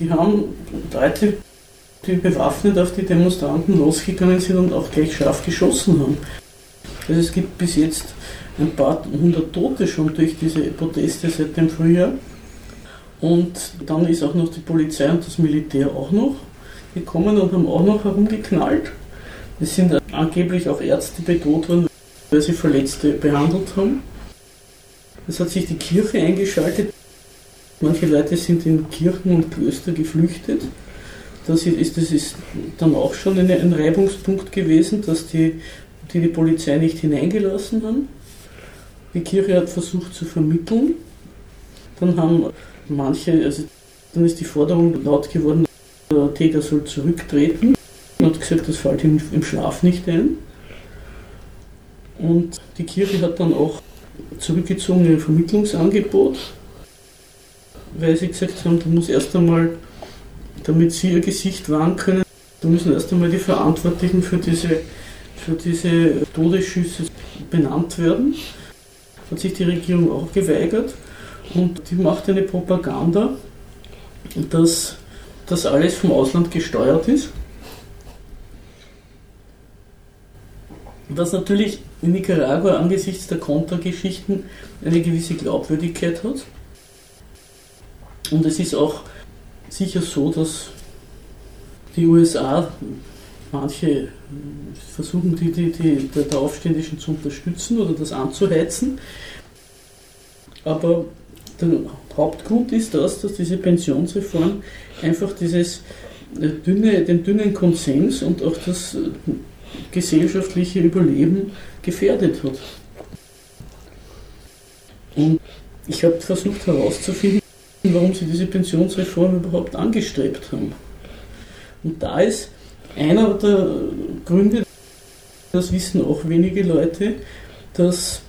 Die haben Leute, die bewaffnet auf die Demonstranten losgegangen sind und auch gleich scharf geschossen haben. Also es gibt bis jetzt ein paar hundert Tote schon durch diese Proteste seit dem Frühjahr. Und dann ist auch noch die Polizei und das Militär auch noch gekommen und haben auch noch herumgeknallt. Es sind angeblich auch Ärzte bedroht worden, weil sie Verletzte behandelt haben. Es hat sich die Kirche eingeschaltet. Manche Leute sind in Kirchen und Klöster geflüchtet. Das ist, das ist dann auch schon ein Reibungspunkt gewesen, dass die die, die Polizei nicht hineingelassen haben. Die Kirche hat versucht zu vermitteln. Dann haben manche, also dann ist die Forderung laut geworden, der Täter soll zurücktreten. Er hat gesagt, das fällt ihm im Schlaf nicht ein. Und die Kirche hat dann auch zurückgezogen ein Vermittlungsangebot, weil sie gesagt haben, da muss erst einmal, damit sie ihr Gesicht wahren können, da müssen erst einmal die Verantwortlichen für diese für diese Todesschüsse benannt werden. Hat sich die Regierung auch geweigert und die macht eine Propaganda, dass das alles vom Ausland gesteuert ist. Was natürlich in Nicaragua angesichts der Kontergeschichten eine gewisse Glaubwürdigkeit hat. Und es ist auch sicher so, dass die USA manche versuchen, die, die, die der Aufständischen zu unterstützen oder das anzuheizen. Aber der Hauptgrund ist das, dass diese Pensionsreform einfach dieses äh, dünne, den dünnen Konsens und auch das äh, gesellschaftliche Überleben gefährdet hat. Und ich habe versucht herauszufinden, warum sie diese Pensionsreform überhaupt angestrebt haben. Und da ist einer der Gründe, das wissen auch wenige Leute, dass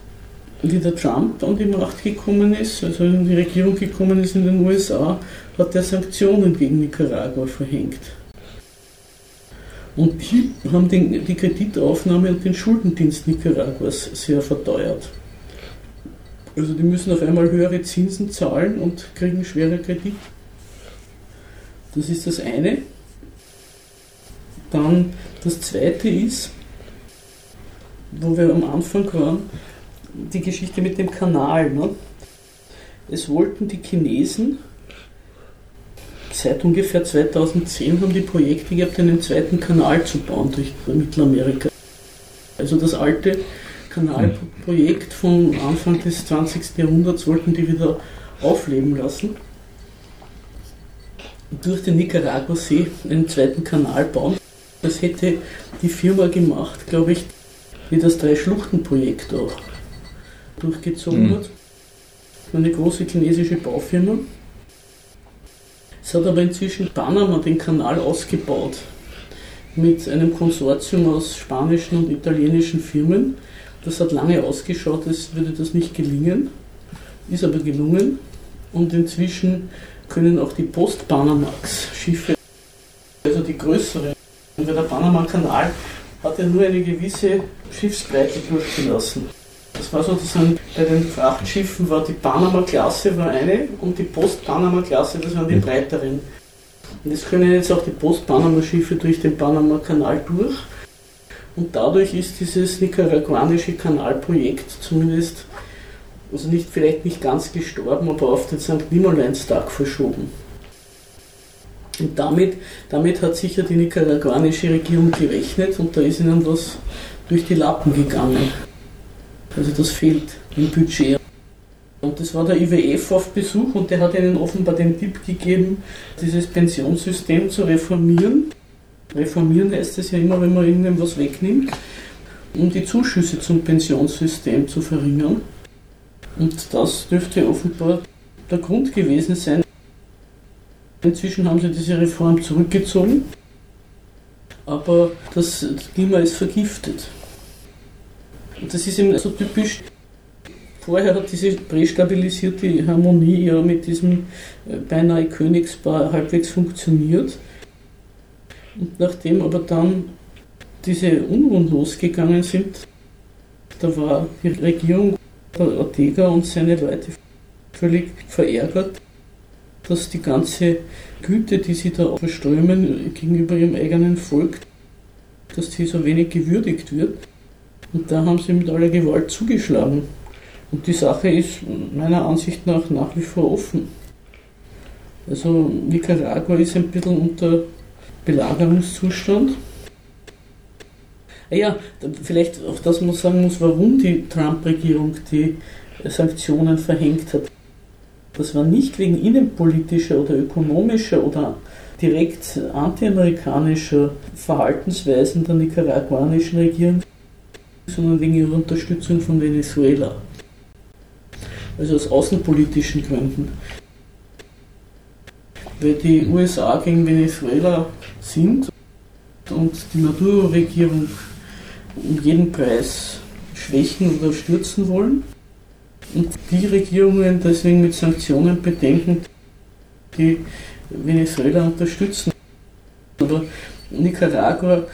wie der Trump an die Macht gekommen ist, also in die Regierung gekommen ist in den USA, hat er Sanktionen gegen Nicaragua verhängt. Und die haben den, die Kreditaufnahme und den Schuldendienst Nicaraguas sehr verteuert. Also die müssen auf einmal höhere Zinsen zahlen und kriegen schwere Kredite. Das ist das eine. Dann das zweite ist, wo wir am Anfang waren, die Geschichte mit dem Kanal. Ne? Es wollten die Chinesen seit ungefähr 2010 haben die Projekte gehabt, einen zweiten Kanal zu bauen durch Mittelamerika. Also das alte Kanalprojekt vom Anfang des 20. Jahrhunderts wollten die wieder aufleben lassen. Durch den Nicaragua-See einen zweiten Kanal bauen. Das hätte die Firma gemacht, glaube ich, die das Drei-Schluchten-Projekt auch durchgezogen mhm. hat. Eine große chinesische Baufirma. Es hat aber inzwischen Panama den Kanal ausgebaut mit einem Konsortium aus spanischen und italienischen Firmen. Das hat lange ausgeschaut, als würde das nicht gelingen, ist aber gelungen. Und inzwischen können auch die Post-Panamax-Schiffe, also die größeren, weil der Panama-Kanal hat ja nur eine gewisse Schiffsbreite durchgelassen. Das war sozusagen bei den Frachtschiffen war die Panama-Klasse war eine und die Post-Panama-Klasse, das waren die breiteren. Und es können jetzt auch die Post-Panama-Schiffe durch den Panama-Kanal durch. Und dadurch ist dieses nicaraguanische Kanalprojekt zumindest, also nicht, vielleicht nicht ganz gestorben, aber auf den St. Nimmerleinstag verschoben. Und damit, damit hat sicher die nicaraguanische Regierung gerechnet und da ist ihnen was durch die Lappen gegangen. Also das fehlt im Budget. Und das war der IWF auf Besuch und der hat ihnen offenbar den Tipp gegeben, dieses Pensionssystem zu reformieren. Reformieren heißt es ja immer, wenn man irgendwas was wegnimmt, um die Zuschüsse zum Pensionssystem zu verringern. Und das dürfte offenbar der Grund gewesen sein. Inzwischen haben sie diese Reform zurückgezogen, aber das Klima ist vergiftet. Und das ist eben so typisch. Vorher hat diese prästabilisierte Harmonie ja mit diesem äh, beinahe Königspaar halbwegs funktioniert. Und nachdem aber dann diese Unruhen losgegangen sind, da war die Regierung, der Ortega und seine Leute völlig verärgert, dass die ganze Güte, die sie da verströmen gegenüber ihrem eigenen Volk, dass sie so wenig gewürdigt wird. Und da haben sie mit aller Gewalt zugeschlagen. Und die Sache ist meiner Ansicht nach nach wie vor offen. Also Nicaragua ist ein bisschen unter Belagerungszustand. Ah ja, vielleicht auch das man sagen muss, warum die Trump-Regierung die Sanktionen verhängt hat. Das war nicht wegen innenpolitischer oder ökonomischer oder direkt antiamerikanischer Verhaltensweisen der nicaraguanischen Regierung, sondern wegen ihrer Unterstützung von Venezuela. Also aus außenpolitischen Gründen. Weil die USA gegen Venezuela sind und die Maduro-Regierung um jeden Preis schwächen oder stürzen wollen. Und die Regierungen deswegen mit Sanktionen bedenken, die Venezuela unterstützen. Aber Nicaragua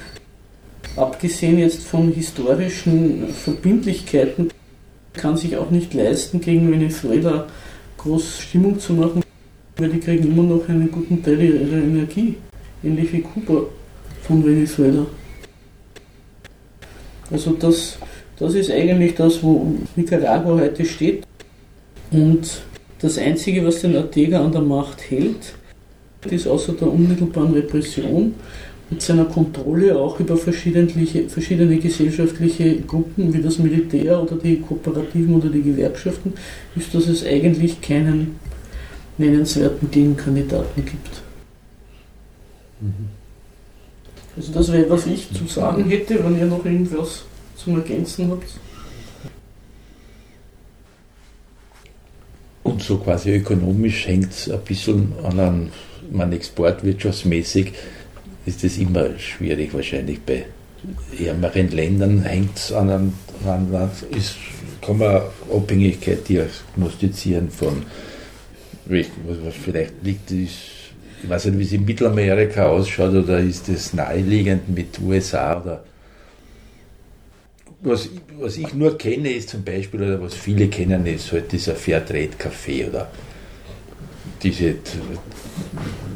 abgesehen jetzt von historischen Verbindlichkeiten, kann sich auch nicht leisten, gegen Venezuela groß Stimmung zu machen, weil die kriegen immer noch einen guten Teil ihrer Energie, ähnlich wie Kuba von Venezuela. Also das, das ist eigentlich das, wo Nicaragua heute steht. Und das Einzige, was den Ortega an der Macht hält, ist außer der unmittelbaren Repression mit seiner Kontrolle auch über verschiedene, verschiedene gesellschaftliche Gruppen wie das Militär oder die Kooperativen oder die Gewerkschaften, ist, dass es eigentlich keinen nennenswerten Gegenkandidaten gibt. Mhm. Also das wäre, was ich zu sagen hätte, wenn ihr noch irgendwas zum Ergänzen habt. Und so quasi ökonomisch hängt es ein bisschen an einem, man exportwirtschaftsmäßig ist es immer schwierig wahrscheinlich bei ärmeren Ländern hängt es an einem, an, ist, kann man Abhängigkeit diagnostizieren von was, vielleicht liegt ist ich weiß nicht, wie es in Mittelamerika ausschaut oder ist es naheliegend mit USA oder was, was ich nur kenne, ist zum Beispiel, oder was viele kennen, ist halt dieser Fairtrade-Café oder diese,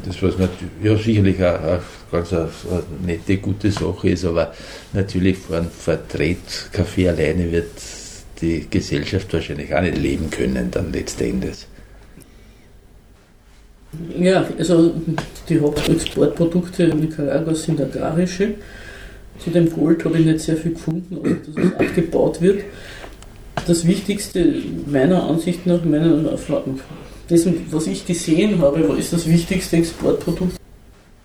das was ja sicherlich eine, ganz eine, eine, nette, gute Sache ist, aber natürlich vor einem Fairtrade-Café alleine wird die Gesellschaft wahrscheinlich auch nicht leben können, dann letztendlich. Ja, also die Hauptexportprodukte in Nicaragua sind agrarische. Zu dem Gold habe ich nicht sehr viel gefunden, aber dass es abgebaut wird. Das Wichtigste meiner Ansicht nach, meiner Erfahrung, dessen, was ich gesehen habe, ist das wichtigste Exportprodukt,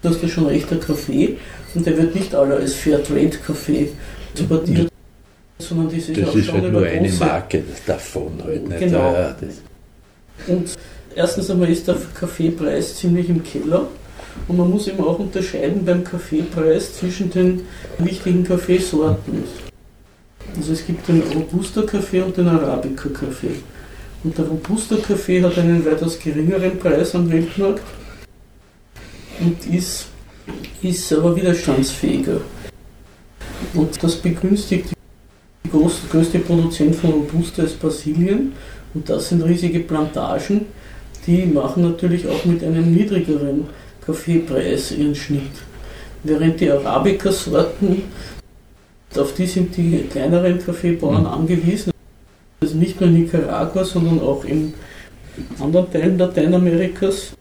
das ist schon rechter Kaffee und der wird nicht alle als Fairtrade-Kaffee exportiert, sondern das ist, das ist halt nur eine Marke davon halt nicht. Genau. Ja, und erstens einmal ist der Kaffeepreis ziemlich im Keller. Und man muss eben auch unterscheiden beim Kaffeepreis zwischen den wichtigen Kaffeesorten. Also es gibt den Robusta-Kaffee und den Arabica-Kaffee. Und der Robusta-Kaffee hat einen weitaus geringeren Preis am Weltmarkt und ist, ist aber widerstandsfähiger. Und das begünstigt die größte Produzent von Robusta ist Brasilien. Und das sind riesige Plantagen, die machen natürlich auch mit einem niedrigeren Kaffeepreis ihren Schnitt. Während die Arabica-Sorten, auf die sind die kleineren Kaffeebauern mhm. angewiesen. Also nicht nur in Nicaragua, sondern auch in anderen Teilen Lateinamerikas.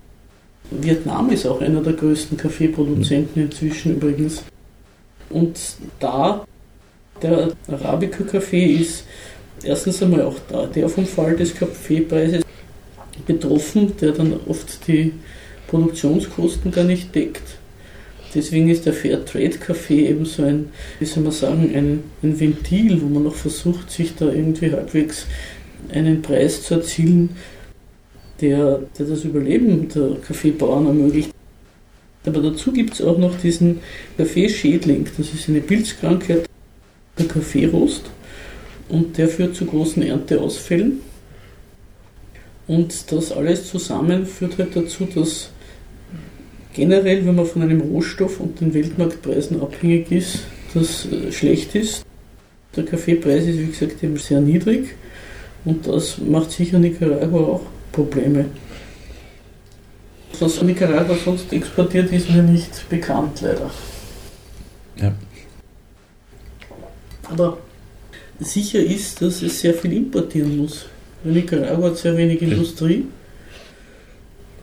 Vietnam ist auch einer der größten Kaffeeproduzenten mhm. inzwischen übrigens. Und da der Arabica-Kaffee ist erstens einmal auch da der vom Fall des Kaffeepreises betroffen, der dann oft die Produktionskosten gar nicht deckt. Deswegen ist der Fairtrade-Kaffee eben so ein, wie soll man sagen, ein, ein Ventil, wo man noch versucht, sich da irgendwie halbwegs einen Preis zu erzielen, der, der das Überleben der Kaffeebauern ermöglicht. Aber dazu gibt es auch noch diesen Kaffeeschädling. Das ist eine Pilzkrankheit, der Kaffeerost. Und der führt zu großen Ernteausfällen. Und das alles zusammen führt halt dazu, dass generell, wenn man von einem Rohstoff und den Weltmarktpreisen abhängig ist, das äh, schlecht ist. Der Kaffeepreis ist, wie gesagt, eben sehr niedrig und das macht sicher Nicaragua auch Probleme. Was Nicaragua sonst exportiert, ist mir nicht bekannt, leider. Ja. Aber sicher ist, dass es sehr viel importieren muss. Nicaragua hat sehr wenig Industrie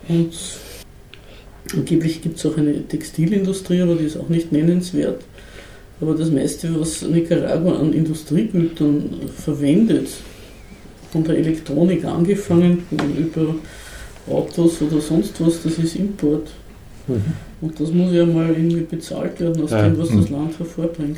und angeblich gibt es auch eine Textilindustrie, aber die ist auch nicht nennenswert. Aber das meiste, was Nicaragua an Industriegütern verwendet, von der Elektronik angefangen über Autos oder sonst was, das ist Import. Mhm. Und das muss ja mal irgendwie bezahlt werden aus ja. dem, was das Land hervorbringt.